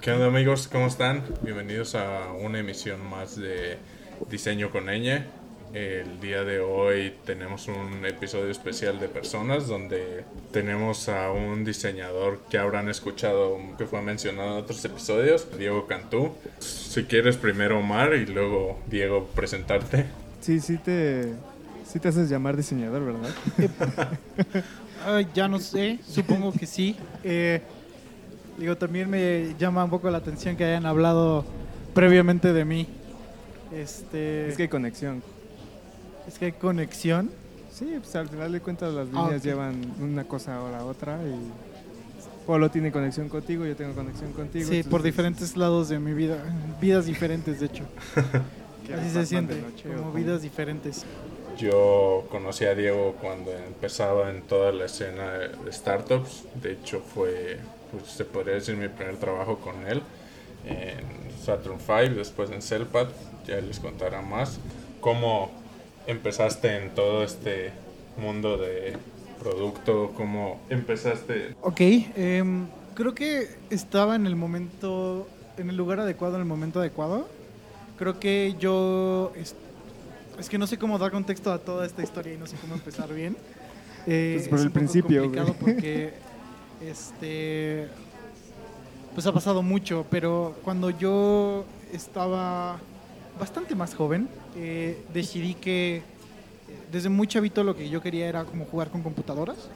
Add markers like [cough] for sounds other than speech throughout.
¿Qué onda amigos? ¿Cómo están? Bienvenidos a una emisión más de Diseño con Ñ. El día de hoy tenemos un episodio especial de personas donde tenemos a un diseñador que habrán escuchado que fue mencionado en otros episodios, Diego Cantú. Si quieres primero Omar y luego Diego presentarte. Sí, sí te, sí te haces llamar diseñador, ¿verdad? Ay, [laughs] ya no sé, supongo que sí. Eh, digo, también me llama un poco la atención que hayan hablado previamente de mí. Este, Es que hay conexión. es que hay conexión. Sí, pues al final de cuentas las Ah, líneas ok. llevan una cosa o la otra y Polo tiene conexión contigo, yo tengo conexión contigo. Sí, por diferentes lados de mi vida. [laughs] Vidas diferentes, de hecho. [laughs] ¿qué Así se siente, como cómo? vidas diferentes. Yo conocí a Diego cuando empezaba en toda la escena de startups. De hecho, fue, pues, se podría decir, mi primer trabajo con él en Saturn V, después en Cellpad. Ya les contará más. ¿Cómo empezaste en todo este mundo de producto? ¿Cómo empezaste? Ok, em, creo que estaba en el momento, en el lugar adecuado, en el momento adecuado. Creo que yo, es, es que no sé cómo dar contexto a toda esta historia y no sé cómo empezar bien. Eh, Pues por es el un poco principio, complicado güey. porque, este, pues ha pasado mucho, pero cuando yo estaba bastante más joven, eh, decidí que desde muy chavito lo que yo quería era como jugar con computadoras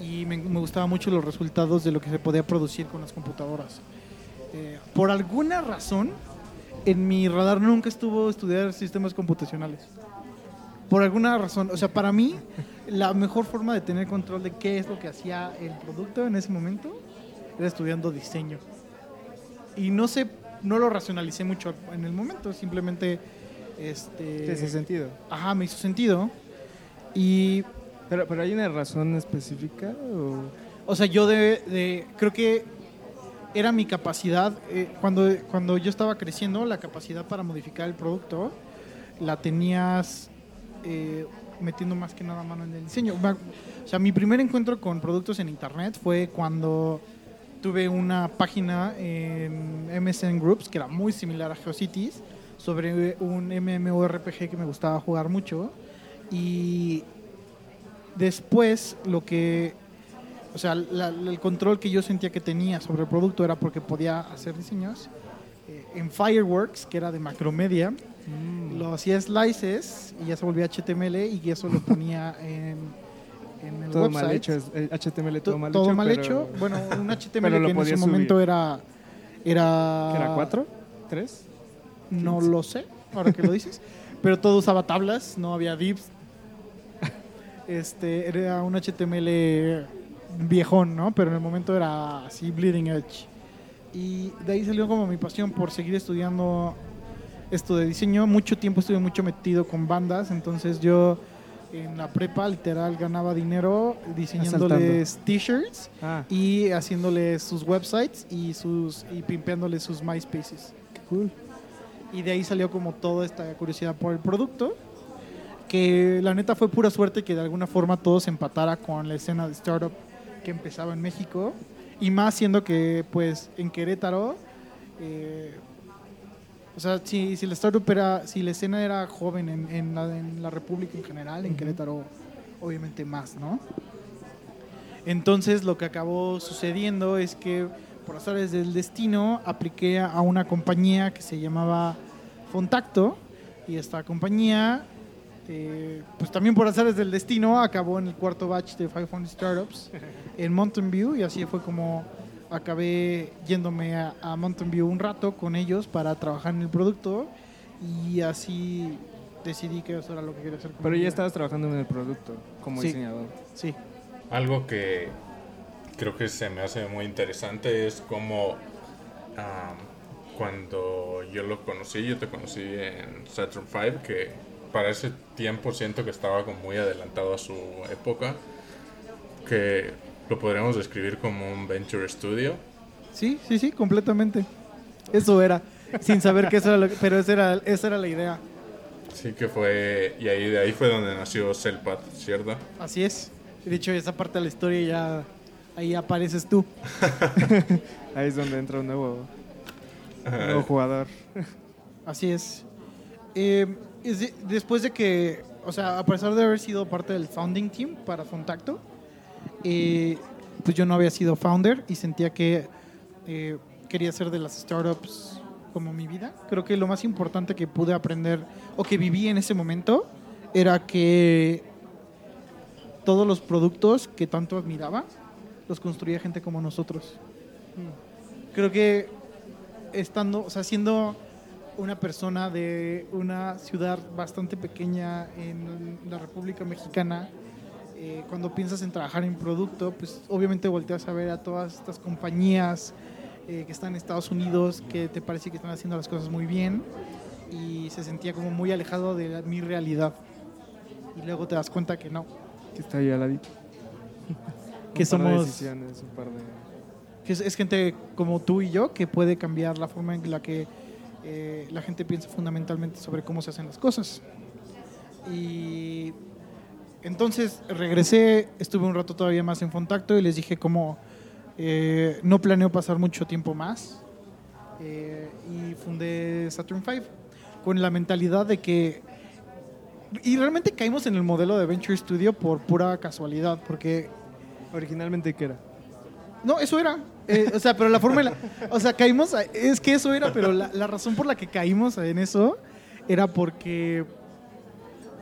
y me, me gustaban mucho los resultados de lo que se podía producir con las computadoras. Eh, por alguna razón, en mi radar nunca estuvo estudiar sistemas computacionales. Por alguna razón, o sea, para mí la mejor forma de tener control de qué es lo que hacía el producto en ese momento era estudiando diseño. Y no sé, no lo racionalicé mucho en el momento, simplemente este ¿Qué ese sentido? Ajá, me hizo sentido. Y Pero, pero hay una razón específica o O sea, yo de, de- creo que era mi capacidad, eh, cuando, cuando yo estaba creciendo, la capacidad para modificar el producto la tenías eh, metiendo más que nada mano en el diseño. O sea, mi primer encuentro con productos en internet fue cuando tuve una página en MSN Groups que era muy similar a GeoCities sobre un MMORPG que me gustaba jugar mucho y después lo que o sea, la- el control que yo sentía que tenía sobre el producto era porque podía hacer diseños. Eh, en Fireworks, que era de Macromedia, Mm. lo hacía slices y ya se volvía HTML y eso lo ponía [laughs] en, en el todo website. mal hecho, es- HTML todo To- mal todo hecho. mal pero- hecho. Bueno, un [laughs] HTML que en ese subir. momento era... Era, ¿Qué era cuatro? ¿Tres? No lo sé, ahora que lo dices. [laughs] Pero todo usaba tablas, no había divs. Este, era un HTML viejón, ¿no? Pero en el momento era así, bleeding edge. Y de ahí salió como mi pasión por seguir estudiando esto de diseño. Mucho tiempo estuve mucho metido con bandas, entonces yo en la prepa literal ganaba dinero diseñándoles t-shirts Ah, y haciéndoles sus websites y sus y pimpeándoles sus MySpaces. qué cool. Y de ahí salió como toda esta curiosidad por el producto. Que la neta fue pura suerte que de alguna forma todo se empatara con la escena de startup que empezaba en México. Y más siendo que, pues, en Querétaro, eh, o sea, si, si la startup era, si la escena era joven en, en la, en la República en general, en. Querétaro, obviamente más, ¿no? Entonces lo que acabó sucediendo es que por azares del destino apliqué a una compañía que se llamaba Fontacto y esta compañía, eh, pues también por azares del destino, acabó en el cuarto batch de 500 Startups [laughs] en Mountain View y así fue como acabé yéndome a, a Mountain View un rato con ellos para trabajar en el producto y así decidí que eso era lo que quería hacer. con Pero ya vida. estabas trabajando en el producto como Sí. diseñador. Sí. Algo que creo que se me hace muy interesante es como am, cuando yo lo conocí, yo te conocí en Saturn V, que para ese tiempo siento que estaba como muy adelantado a su época, que lo podríamos describir como un venture studio. Sí, sí, sí, completamente. Eso era, sin saber que eso era lo que, pero esa era, esa era la idea. Sí que fue, y ahí de ahí fue donde nació Cellpad, ¿cierto? Así es. De hecho, esa parte de la historia ya ahí apareces tú. [laughs] Ahí es donde entra un nuevo, un nuevo jugador. Así es. Eh, es de- después de que, o sea, a pesar de haber sido parte del founding team para Contacto, eh, pues yo no había sido founder y sentía que eh, quería ser de las startups como mi vida. Creo que lo más importante que pude aprender o que viví en ese momento era que todos los productos que tanto admiraba los construía gente como nosotros. Creo que estando, o sea, siendo una persona de una ciudad bastante pequeña en la República Mexicana, eh, cuando piensas en trabajar en producto, pues obviamente volteas a ver a todas estas compañías eh, que están en Estados Unidos, que te parece que están haciendo las cosas muy bien, y se sentía como muy alejado de la- mi realidad. Y luego te das cuenta que no, Que está ahí al ladito. [laughs] que Un par de somos decisiones, un par de... que es, es gente como tú y yo que puede cambiar la forma en la que eh, la gente piensa fundamentalmente sobre cómo se hacen las cosas. Y entonces regresé, estuve un rato todavía más en contacto y les dije como eh, no planeo pasar mucho tiempo más eh, y fundé Saturn V con la mentalidad de que y realmente caímos en el modelo de Venture Studio por pura casualidad porque Originalmente, ¿qué era? no, eso era. Eh, o sea, pero la forma. en la- o sea, caímos. a- es que eso era, pero la, la razón por la que caímos en eso era porque.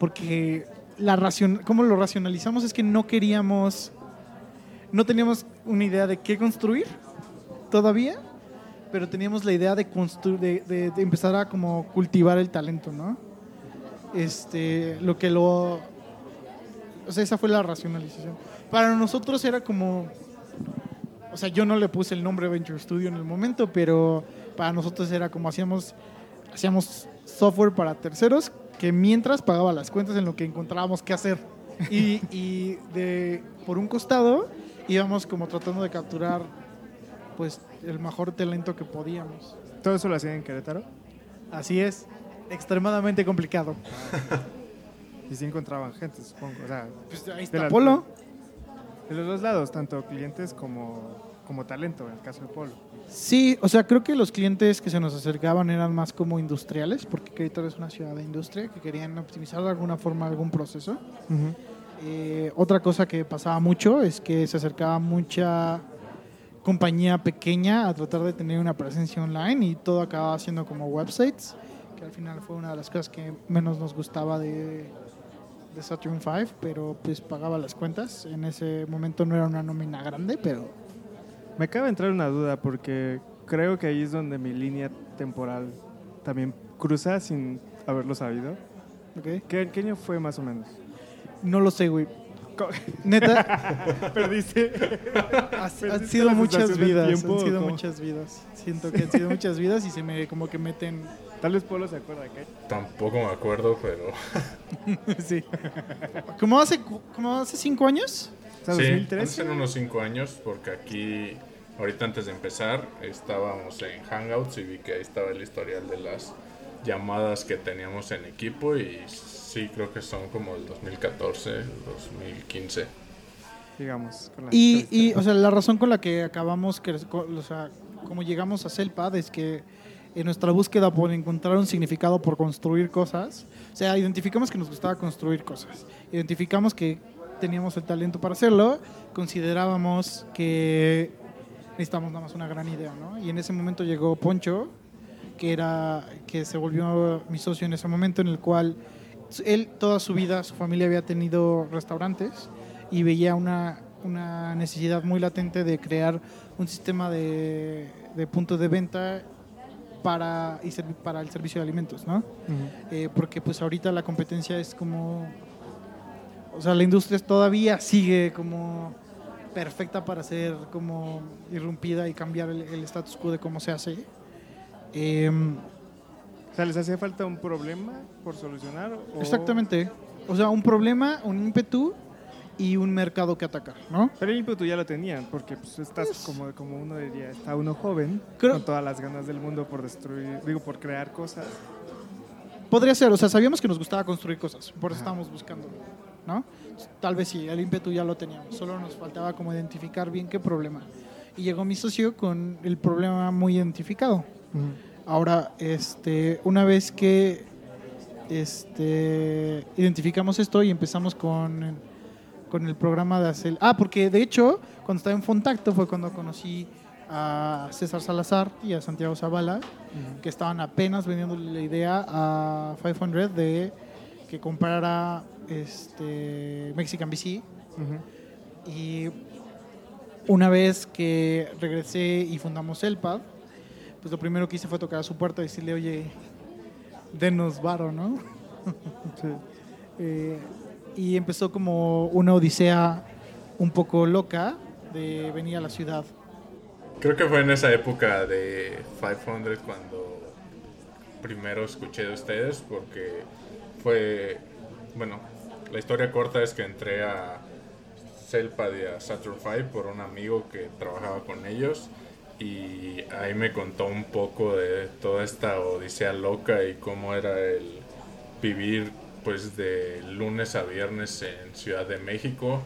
Porque la racion, cómo lo racionalizamos es que no queríamos. No teníamos una idea de qué construir todavía, pero teníamos la idea de, de, de- de empezar a como cultivar el talento, ¿no? Este, lo que lo. O sea, esa fue la racionalización. Para nosotros era como. O sea, yo no le puse el nombre Venture Studio en el momento, pero para nosotros era como hacíamos, hacíamos software para terceros que mientras pagaba las cuentas en lo que encontrábamos que hacer. Y, y de, por un costado íbamos como tratando de capturar pues el mejor talento que podíamos. ¿Todo eso lo hacían en Querétaro? Así es, extremadamente complicado. [laughs] Y sí encontraban gente, supongo. O sea, Pues ahí está Polo. de los dos lados, tanto clientes como, como talento, en el caso de Polo. Sí, o sea, creo que los clientes que se nos acercaban eran más como industriales, porque Querétaro es una ciudad de industria que querían optimizar de alguna forma algún proceso. Eh, otra cosa que pasaba mucho es que se acercaba mucha compañía pequeña a tratar de tener una presencia online y todo acababa siendo como websites, que al final fue una de las cosas que menos nos gustaba de, de Saturn V, pero pues pagaba las cuentas. En ese momento no era una nómina grande, pero Me acaba de entrar una duda porque creo que ahí es donde mi línea temporal también cruza sin haberlo sabido. ¿ok? ¿Qué, qué año fue más o menos? no lo sé, güey. [laughs] Neta, [laughs] Perdiste. ha- ¿Perdiste han sido muchas vidas, tiempo han sido cómo? muchas vidas. Siento que han sido muchas vidas y se me como que meten Tal vez Polo se acuerda que Tampoco me acuerdo, pero [laughs] sí. Como hace como hace cinco años. Sea, sí, 2013. hace unos 5 años, porque aquí, ahorita antes de empezar, estábamos en Hangouts y vi que ahí estaba el historial de las llamadas que teníamos en equipo y sí, creo que son como el 2014, 2015. digamos. con la- Y, y, o sea, la razón con la que acabamos, que, o sea, como llegamos a Celpad es que en nuestra búsqueda por encontrar un significado por construir cosas, o sea, identificamos que nos gustaba construir cosas, identificamos que teníamos el talento para hacerlo, considerábamos que necesitamos nada más una gran idea, ¿no? Y en ese momento llegó Poncho, que era que se volvió mi socio en ese momento en el cual él toda su vida su familia había tenido restaurantes y veía una, una necesidad muy latente de crear un sistema de, de puntos de venta para, y para el servicio de alimentos, ¿no? Eh, porque pues ahorita la competencia es como, o sea, la industria todavía sigue como perfecta para ser como irrumpida y cambiar el, el status quo de cómo se hace. Em, O sea, ¿les hacía falta un problema por solucionar? o- Exactamente. O sea, un problema, un ímpetu y un mercado que atacar, ¿no? Pero el ímpetu ya lo tenían, porque pues, estás Pues- como, como uno diría, está uno joven, Creo- con todas las ganas del mundo por destruir, digo, por crear cosas. Podría ser, o sea, sabíamos que nos gustaba construir cosas, por eso estábamos buscando. ¿No? Tal vez sí, el ímpetu ya lo teníamos, solo nos faltaba como identificar bien qué problema. Y llegó mi socio con el problema muy identificado. Ahora, este, una vez que este, identificamos esto y empezamos con, con el programa de hacer... Ah, porque de hecho, cuando estaba en Contacto fue cuando conocí a César Salazar y a Santiago Zavala, que estaban apenas vendiendo la idea a 500 de que comprara este, Mexican BC. Y una vez que regresé y fundamos Elpad, pues lo primero que hice fue tocar a su puerta y decirle, oye, denos varo, ¿no? [laughs] Eh, y empezó como una odisea un poco loca de venir a la ciudad. Creo que fue en esa época de 500 cuando primero escuché de ustedes porque fue, bueno, la historia corta es que entré a Celpad y a Saturn 5 por un amigo que trabajaba con ellos y ahí me contó un poco de toda esta odisea loca y cómo era el vivir pues de lunes a viernes en Ciudad de México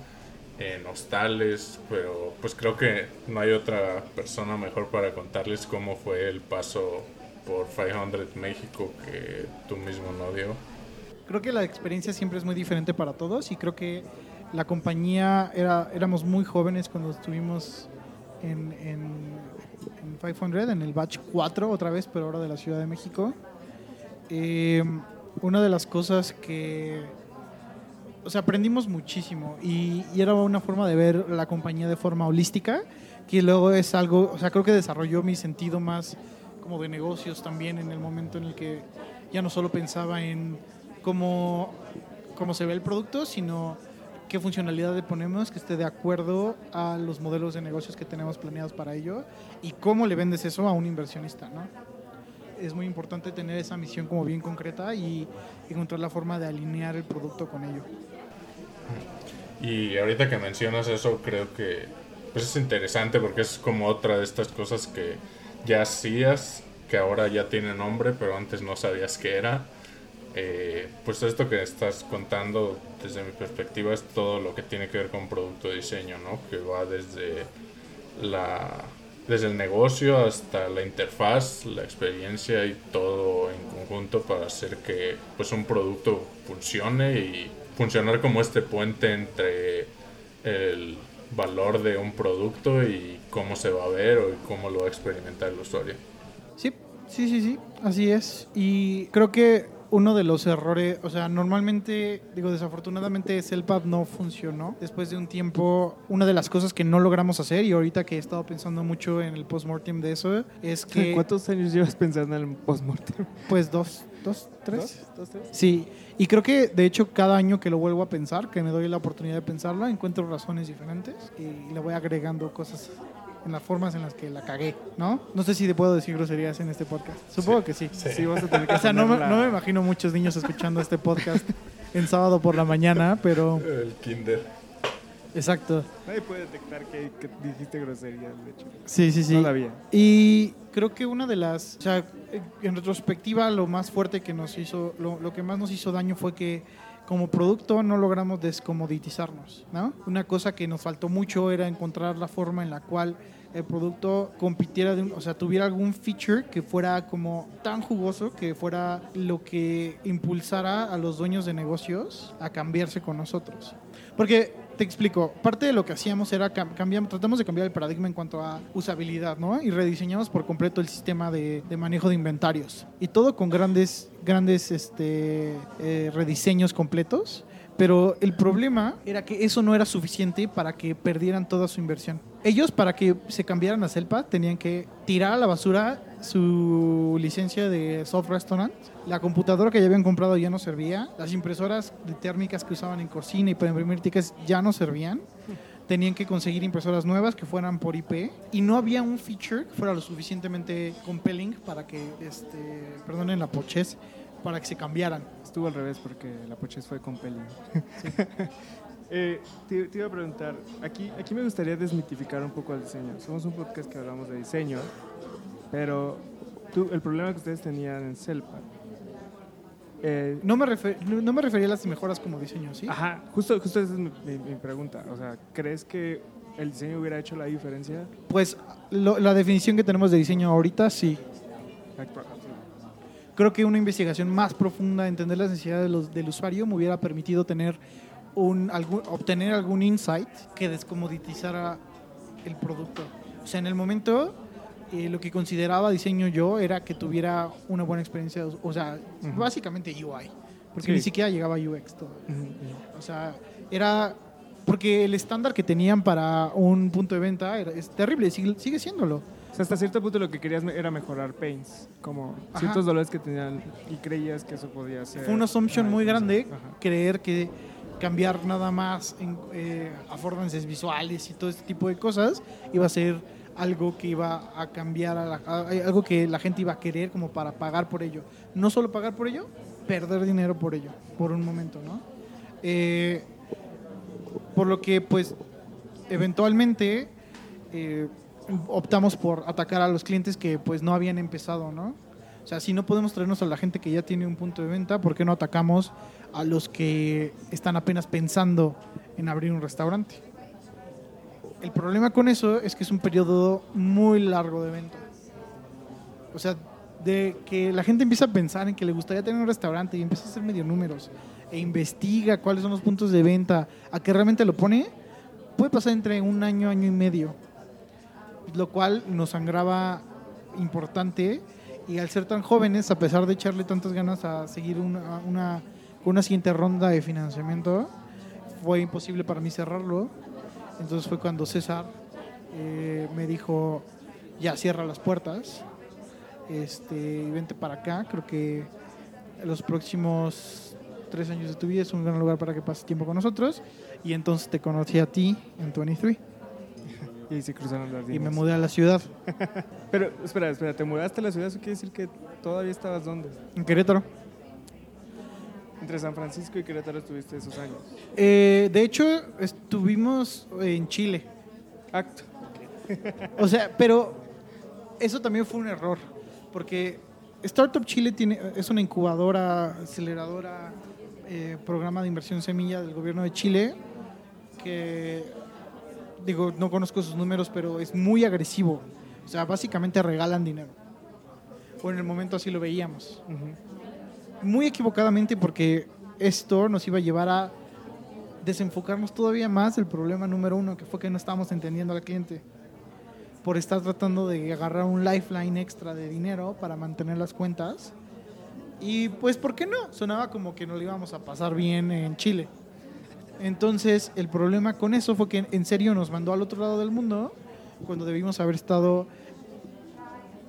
en hostales pero pues creo que no hay otra persona mejor para contarles cómo fue el paso por 500 México que tú mismo no dio creo que la experiencia siempre es muy diferente para todos y creo que la compañía era éramos muy jóvenes cuando estuvimos en, en, 500, en el batch 4 otra vez, pero ahora de la Ciudad de México. Eh, una de las cosas que, o sea, aprendimos muchísimo y, y, era una forma de ver la compañía de forma holística, que luego es algo, o sea, creo que desarrolló mi sentido más como de negocios también en el momento en el que ya no solo pensaba en cómo, cómo se ve el producto, sino qué funcionalidad le ponemos que esté de acuerdo a los modelos de negocios que tenemos planeados para ello y cómo le vendes eso a un inversionista, ¿no? Es muy importante tener esa misión como bien concreta y encontrar la forma de alinear el producto con ello. Y ahorita que mencionas eso, creo que pues es interesante porque es como otra de estas cosas que ya hacías, que ahora ya tiene nombre, pero antes no sabías qué era eh, pues esto que estás contando desde mi perspectiva es todo lo que tiene que ver con producto de diseño, ¿no? Que va desde la desde el negocio hasta la interfaz, la experiencia y todo en conjunto para hacer que pues un producto funcione y funcionar como este puente entre el valor de un producto y cómo se va a ver o cómo lo va a experimentar el usuario. Sí, sí, sí, sí, así es. Y creo que uno de los errores, o sea, normalmente, digo, desafortunadamente Celpad no funcionó. Después de un tiempo, una de las cosas que no logramos hacer, y ahorita que he estado pensando mucho en el postmortem de eso, es que... [laughs] ¿Cuántos años llevas pensando en el postmortem? Pues dos, dos, tres. ¿Dos? tres? Sí, y creo que de hecho cada año que lo vuelvo a pensar, que me doy la oportunidad de pensarlo, encuentro razones diferentes y le voy agregando cosas en las formas en las que la cagué, ¿no? No sé si te puedo decir groserías en este podcast. Supongo que sí. Sí, vas a tener que [laughs] O sea, no, no, me imagino muchos niños escuchando este podcast [laughs] en sábado por la mañana, pero... El kinder. Exacto. Nadie puede detectar que, dijiste groserías, de hecho. Sí, sí, sí. Todavía. Y creo que una de las... O sea, en retrospectiva, lo más fuerte que nos hizo... Lo, lo que más nos hizo daño fue que como producto no logramos descomoditizarnos, ¿no? Una cosa que nos faltó mucho era encontrar la forma en la cual el producto compitiera, o sea, tuviera algún feature que fuera como tan jugoso que fuera lo que impulsara a los dueños de negocios a cambiarse con nosotros. Porque te explico, parte de lo que hacíamos era cambiar, tratamos de cambiar el paradigma en cuanto a usabilidad, ¿no? Y rediseñamos por completo el sistema de, manejo de inventarios. Y todo con grandes, grandes este, eh, rediseños completos. Pero el problema era que eso no era suficiente para que perdieran toda su inversión. Ellos, para que se cambiaran a Celpa, tenían que tirar a la basura su licencia de soft restaurant. La computadora que ya habían comprado ya no servía. Las impresoras térmicas que usaban en cocina y para imprimir tickets ya no servían. Tenían que conseguir impresoras nuevas que fueran por IP. Y no había un feature que fuera lo suficientemente compelling para que, este, perdonen la pochez, para que se cambiaran. Estuvo al revés porque la Poches fue con Peli. [laughs] Eh, te, iba a preguntar, aquí, aquí me gustaría desmitificar un poco el diseño. Somos un podcast que hablamos de diseño, pero tú, el problema que ustedes tenían en Celpa Eh, No me, refer- no no me refería a las mejoras como diseño, ¿sí? Ajá, justo, justo esa es mi, mi- mi pregunta. O sea, ¿crees que el diseño hubiera hecho la diferencia? Pues lo- la definición que tenemos de diseño ahorita, sí. Creo que una investigación más profunda, entender las necesidades de los- del usuario, me hubiera permitido tener un, algún, obtener algún insight que descomoditizara el producto. O sea, en el momento, eh, lo que consideraba diseño yo era que tuviera una buena experiencia, o sea, Ujú. básicamente UI, porque Sí. ni siquiera llegaba a UX todo. Ujú. O sea, era porque el estándar que tenían para un punto de venta era, es terrible, sigue, sigue siéndolo. O sea, hasta cierto punto lo que querías era mejorar pains, como Ajá. ciertos dolores que tenían y creías que eso podía ser. Fue una assumption muy grande Ajá. creer que cambiar nada más en eh, affordances visuales y todo este tipo de cosas iba a ser algo que iba a cambiar, a la- algo que la gente iba a querer como para pagar por ello. No solo pagar por ello, perder dinero por ello, por un momento, ¿no? Eh, por lo que, pues, eventualmente eh, optamos por atacar a los clientes que, pues, no habían empezado, ¿no? O sea, si no podemos traernos a la gente que ya tiene un punto de venta, ¿por qué no atacamos a los que están apenas pensando en abrir un restaurante? El problema con eso es que es un periodo muy largo de venta. O sea, de que la gente empieza a pensar en que le gustaría tener un restaurante y empieza a hacer medio números e investiga cuáles son los puntos de venta, a que realmente lo pone, puede pasar entre un año, año y medio. Lo cual nos sangraba importante y al ser tan jóvenes, a pesar de echarle tantas ganas a seguir una, una, una siguiente ronda de financiamiento, fue imposible para mí cerrarlo. Entonces fue cuando César eh, me dijo, ya cierra las puertas, este, y vente para acá. Creo que los próximos tres años de tu vida es un gran lugar para que pases tiempo con nosotros. Y entonces te conocí a ti en 23 Y se cruzaron las y me mudé a la ciudad, [laughs] Pero, espera, espera, ¿te mudaste a la ciudad? Eso quiere decir que todavía estabas dónde? en Querétaro. Entre San Francisco y Querétaro estuviste esos años. Eh, de hecho, estuvimos en Chile. Acto. O sea, pero eso también fue un error, porque Startup Chile tiene, es una incubadora, aceleradora, eh, programa de inversión semilla del gobierno de Chile, que, digo, no conozco sus números, pero es muy agresivo. O sea, básicamente regalan dinero. O en el momento así lo veíamos. Muy equivocadamente porque esto nos iba a llevar a desenfocarnos todavía más del problema número uno, que fue que no estábamos entendiendo al cliente. Por estar tratando de agarrar un lifeline extra de dinero para mantener las cuentas. Y pues, ¿por qué no? Sonaba como que nos lo íbamos a pasar bien en Chile. Entonces, el problema con eso fue que en serio nos mandó al otro lado del mundo cuando debimos haber estado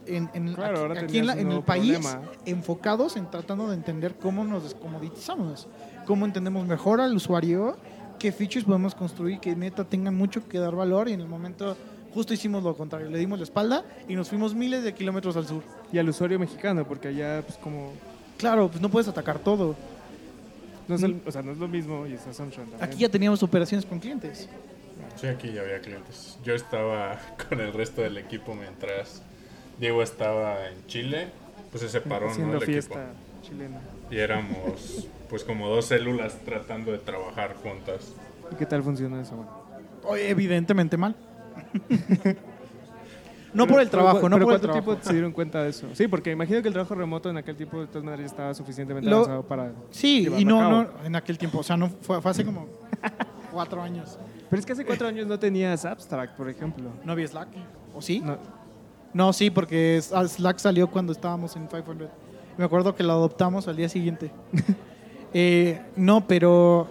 en, en- Claro, aquí, ahora aquí en, la- en el país problema. enfocados en tratando de entender cómo nos descomoditizamos, cómo entendemos mejor al usuario, qué features podemos construir que neta tengan mucho que dar valor y en el momento justo hicimos lo contrario, le dimos la espalda y nos fuimos miles de kilómetros al sur. Y al usuario mexicano, porque allá, pues, como. Claro, pues no puedes atacar todo. No es, el- o sea, no es lo mismo y es Assumption también. Aquí ya teníamos operaciones con clientes. Sí, aquí ya había clientes. Yo estaba [laughs] con el resto del equipo mientras Diego estaba en Chile. Pues se separó ¿no? El fiesta equipo. chilena. Y éramos pues como dos células tratando de trabajar juntas. ¿Y qué tal funciona eso? Bueno. Oye, evidentemente mal. [laughs] no Pero- por el pero trabajo, cu- no pero por el ¿cuánto trabajo. tiempo se dieron cuenta de eso? Sí, porque imagino que el trabajo remoto en aquel tiempo de todas maneras ya estaba suficientemente Lo- avanzado para... Sí, y a no, cabo. no, en aquel tiempo, o sea, no fue, fue hace como cuatro años. Pero es que hace cuatro años no tenías Abstract, por ejemplo. No había Slack, ¿o sí? No, No, sí, porque ah, Slack salió cuando estábamos en 500. Me acuerdo que lo adoptamos al día siguiente. [laughs] Eh, no, pero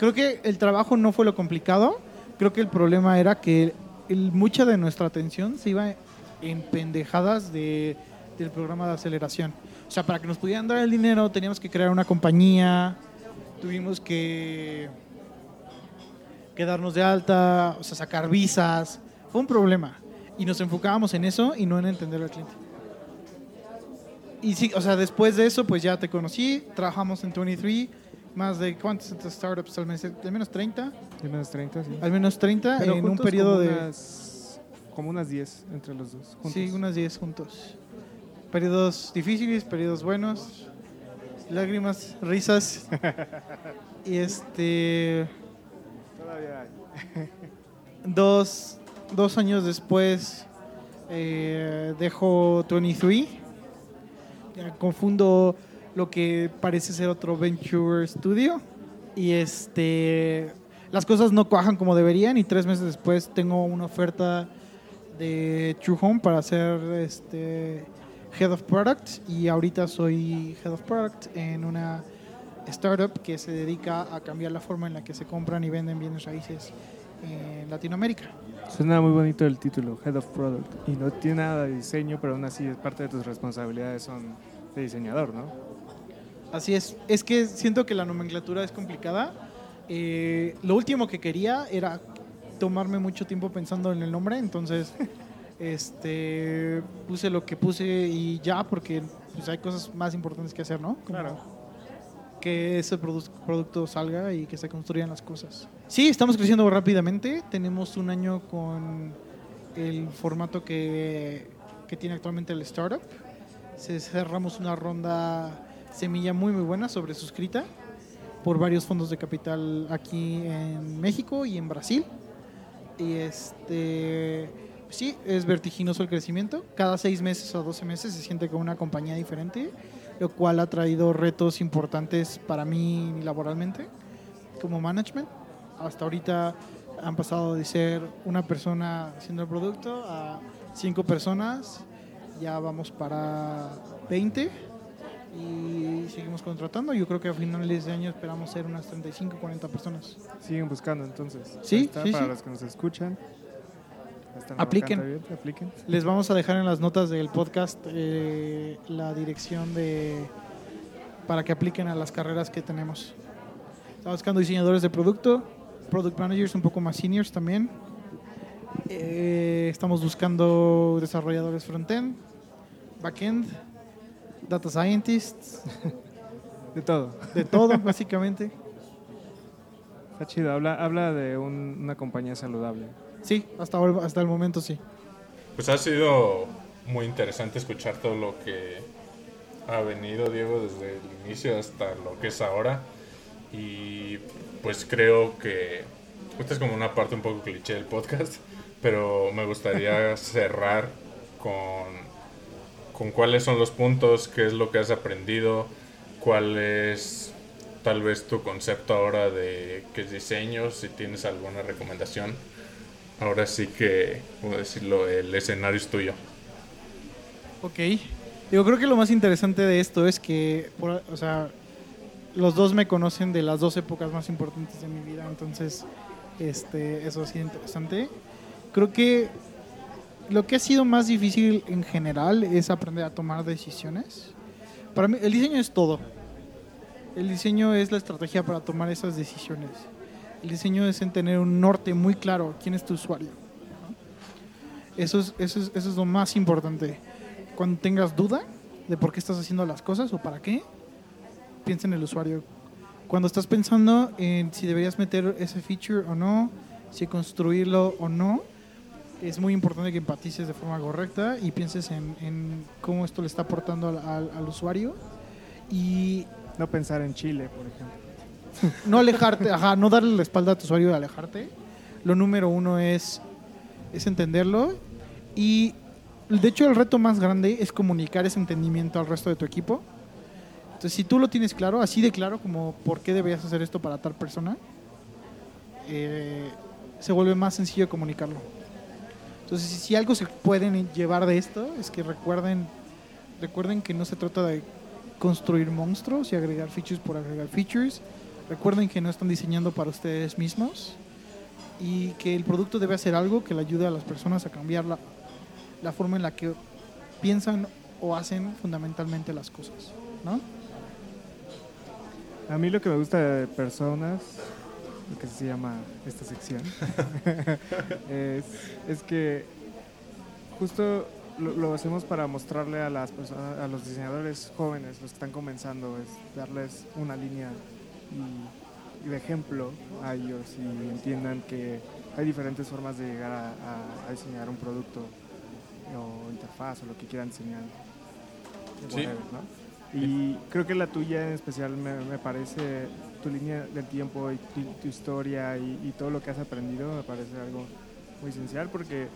creo que el trabajo no fue lo complicado. Creo que el problema era que el- mucha de nuestra atención se iba en pendejadas de, del programa de aceleración. O sea, para que nos pudieran dar el dinero teníamos que crear una compañía, tuvimos que, que darnos de alta, o sea, sacar visas. Fue un problema. Y nos enfocábamos en eso y no en entender al cliente. Y sí, o sea, después de eso, pues ya te conocí, trabajamos en 23, más de cuántas startups, al menos, al menos 30, de menos 30, sí. al menos 30 Pero en un periodo como de... Unas, como unas 10 entre los dos. Juntos. Sí, unas 10 juntos. Periodos difíciles, periodos buenos. lágrimas, risas. [laughs] y este. Todavía hay. Dos, dos años después eh, dejo 23. Ya confundo lo que parece ser otro Venture Studio. Y este. Las cosas no cuajan como deberían. Y tres meses después tengo una oferta de True Home para ser este Head of Product. Y ahorita soy Head of Product en una startup que se dedica a cambiar la forma en la que se compran y venden bienes raíces en Latinoamérica. Suena muy bonito el título, Head of Product. Y no tiene nada de diseño, pero aún así es parte de tus responsabilidades son de diseñador, ¿no? Así es. Es que siento que la nomenclatura es complicada. Eh, lo último que quería era tomarme mucho tiempo pensando en el nombre, entonces [laughs] este puse lo que puse y ya, porque pues, hay cosas más importantes que hacer, ¿no? Como Claro. Que ese produ- producto salga y que se construyan las cosas. Sí, estamos creciendo rápidamente. Tenemos un año con el formato que, que tiene actualmente el startup. Cerramos una ronda semilla muy muy buena sobre suscrita por varios fondos de capital aquí en México y en Brasil. Y este sí, es vertiginoso el crecimiento. Cada seis meses o 12 meses se siente como una compañía diferente, lo cual ha traído retos importantes para mí laboralmente como management. Hasta ahorita han pasado de ser una persona haciendo el producto a cinco personas. Ya vamos para 20 y seguimos contratando. Yo creo que a finales de año esperamos ser unas 35, 40 personas. Siguen buscando entonces. Sí, está, sí, para sí. los que nos escuchan. Apliquen. bien, apliquen. Les vamos a dejar en las notas del podcast eh, la dirección de para que apliquen a las carreras que tenemos. Estamos buscando diseñadores de producto, product managers un poco más seniors también. Eh, estamos buscando desarrolladores frontend, backend, data scientists, [laughs] De todo. de todo [laughs] básicamente. Está chido. Habla, habla de un- una compañía saludable. Sí, hasta, ahora- hasta el momento sí. Pues ha sido muy interesante escuchar todo lo que ha venido Diego desde el inicio hasta lo que es ahora. Y pues creo que esta es como una parte un poco cliché del podcast, pero me gustaría [laughs] cerrar con, con cuáles son los puntos, qué es lo que has aprendido, cuál es tal vez tu concepto ahora de qué es diseño, si tienes alguna recomendación. Ahora sí que, como decirlo, el escenario es tuyo. Ok. Yo creo que lo más interesante de esto es que, por- o sea, los dos me conocen de las dos épocas más importantes de mi vida, entonces, este, eso ha sido interesante. Creo que lo que ha sido más difícil en general es aprender a tomar decisiones. Para mí, el diseño es todo. El diseño es la estrategia para tomar esas decisiones. El diseño es en tener un norte muy claro, quién es tu usuario. Eso es, eso, es, eso es lo más importante. Cuando tengas duda de por qué estás haciendo las cosas o para qué, piensa en el usuario. Cuando estás pensando en si deberías meter ese feature o no, si construirlo o no, es muy importante que empatices de forma correcta y pienses en, en cómo esto le está aportando al, al- al usuario y No pensar en Chile, por ejemplo. [laughs] no alejarte, ajá, no darle la espalda a tu usuario de alejarte. Lo número uno es, es entenderlo y de hecho el reto más grande es comunicar ese entendimiento al resto de tu equipo. Entonces si tú lo tienes claro, así de claro como por qué deberías hacer esto para tal persona, eh, se vuelve más sencillo comunicarlo. Entonces si, algo se pueden llevar de esto es que recuerden, recuerden que no se trata de construir monstruos y agregar features por agregar features. Recuerden que no están diseñando para ustedes mismos y que el producto debe hacer algo que le ayude a las personas a cambiar la, la forma en la que piensan o hacen fundamentalmente las cosas. ¿no? A mí lo que me gusta de personas, lo que se llama esta sección, [laughs] es, es que justo lo, lo hacemos para mostrarle a las personas, a los diseñadores jóvenes, los que están comenzando, es darles una línea y, y de ejemplo a ellos y entiendan que hay diferentes formas de llegar a, a- a diseñar un producto o interfaz o lo que quieran diseñar. Sí. Whatever, ¿no? Y creo que la tuya en especial me, parece, tu línea del tiempo y tu, historia y, todo lo que has aprendido me parece algo muy esencial porque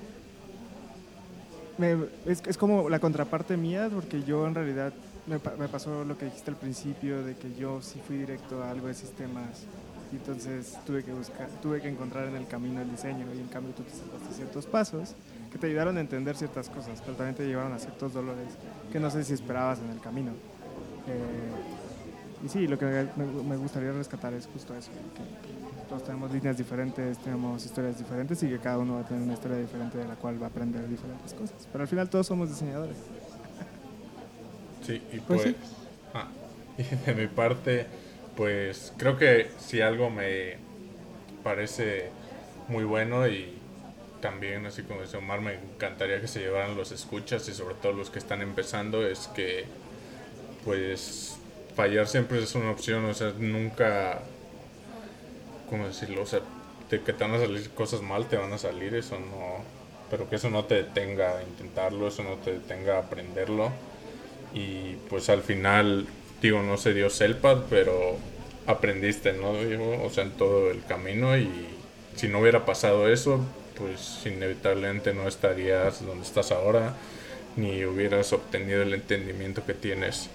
me, es, es, como la contraparte mía porque yo en realidad me, me, pasó lo que dijiste al principio de que yo sí fui directo a algo de sistemas y entonces tuve que buscar, tuve que encontrar en el camino el diseño y en cambio tú te saltaste ciertos pasos que te ayudaron a entender ciertas cosas, pero también te llevaron a ciertos dolores que no sé si esperabas en el camino. Eh, y sí, lo que me, me, gustaría rescatar es justo eso, que, que, todos tenemos líneas diferentes, tenemos historias diferentes y que cada uno va a tener una historia diferente de la cual va a aprender diferentes cosas. Pero al final todos somos diseñadores. Sí, y pues, pues sí. ah, [laughs] y de mi parte, pues creo que si algo me parece muy bueno y también, así como dice Omar, me encantaría que se llevaran los escuchas y sobre todo los que están empezando, es que pues fallar siempre es una opción, o sea, nunca, ¿cómo decirlo? O sea, de que te van a salir cosas mal, te van a salir, eso no, pero que eso no te detenga a intentarlo, eso no te detenga a aprenderlo. Y pues al final, digo, no se dio Selpad, pero aprendiste, ¿no? O sea, en todo el camino y si no hubiera pasado eso, pues inevitablemente no estarías donde estás ahora, ni hubieras obtenido el entendimiento que tienes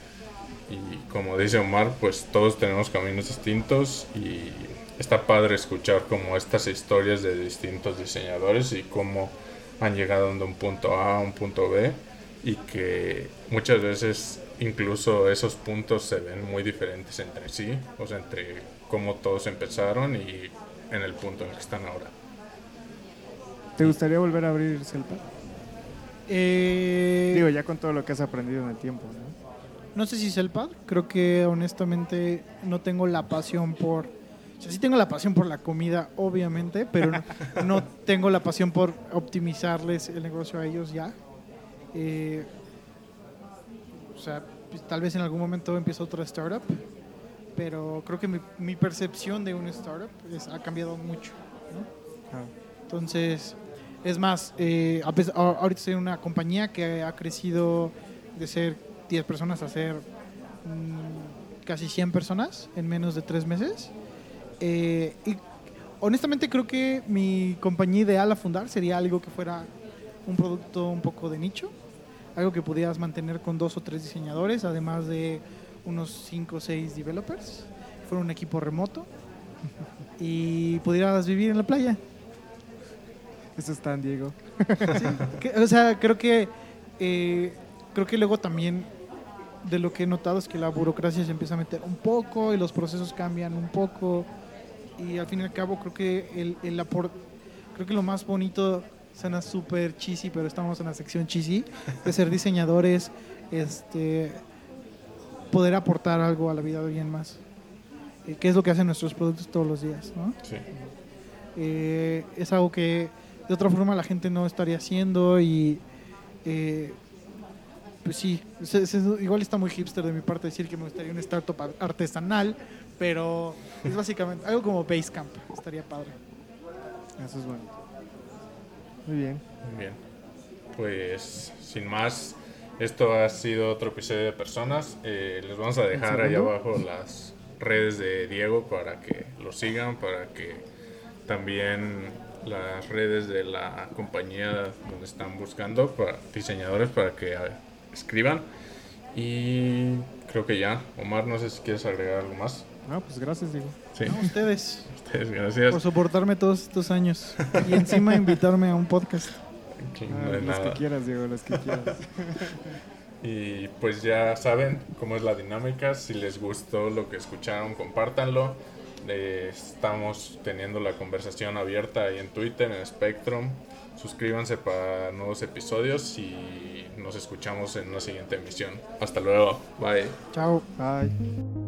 y como dice Omar, pues todos tenemos caminos distintos y está padre escuchar como estas historias de distintos diseñadores y cómo han llegado de un punto A a un punto B y que muchas veces incluso esos puntos se ven muy diferentes entre sí, o sea, entre cómo todos empezaron y en el punto en el que están ahora. ¿Te gustaría volver a abrir Celpa? Eh... Digo, ya con todo lo que has aprendido en el tiempo, ¿no? No sé si es el pad, creo que honestamente no tengo la pasión por... O sea, sí tengo la pasión por la comida, obviamente, pero no, [laughs] no tengo la pasión por optimizarles el negocio a ellos ya. Eh, o sea, pues, tal vez en algún momento empiece otra startup, pero creo que mi, mi percepción de una startup es, ha cambiado mucho. ¿no? Ah. Entonces, es más, eh, ahorita estoy en una compañía que ha crecido de ser 10 personas a ser mmm, casi 100 personas en menos de 3 meses. Eh, y honestamente creo que mi compañía ideal a fundar sería algo que fuera un producto un poco de nicho, algo que pudieras mantener con dos o tres diseñadores, además de unos 5 o 6 developers, fuera un equipo remoto y pudieras vivir en la playa. Eso está en Diego. Sí, que, o sea, creo que eh, creo que luego también de lo que he notado es que la burocracia se empieza a meter un poco y los procesos cambian un poco y al fin y al cabo creo que el, el aporte, creo que lo más bonito suena súper cheesy, pero estamos en la sección cheesy de ser diseñadores, este, poder aportar algo a la vida de alguien más, eh, que es lo que hacen nuestros productos todos los días, ¿no? Sí. Eh, es algo que de otra forma la gente no estaría haciendo y eh, pues sí, es, es, igual está muy hipster de mi parte decir que me gustaría un startup artesanal, pero es básicamente algo como Basecamp, estaría padre. Eso es bueno. Muy bien. Muy bien. Pues sin más, esto ha sido otro episodio de Personas. Eh, les vamos a dejar ahí abajo las redes de Diego para que lo sigan, para que también las redes de la compañía donde están buscando para diseñadores para que escriban. Y creo que ya. Omar, no sé si quieres agregar algo más. No, pues gracias, digo. Sí. No, ustedes. [laughs] ustedes, gracias. Por soportarme todos estos años. Y encima invitarme a un podcast. Ah, los nada. que quieras, Diego, los que quieras. y pues ya saben cómo es la dinámica. Si les gustó lo que escucharon, compártanlo. Eh, estamos teniendo la conversación abierta ahí en Twitter, en Spectrum. Suscríbanse para nuevos episodios y nos escuchamos en una siguiente emisión. Hasta luego. Bye. Chao. Bye.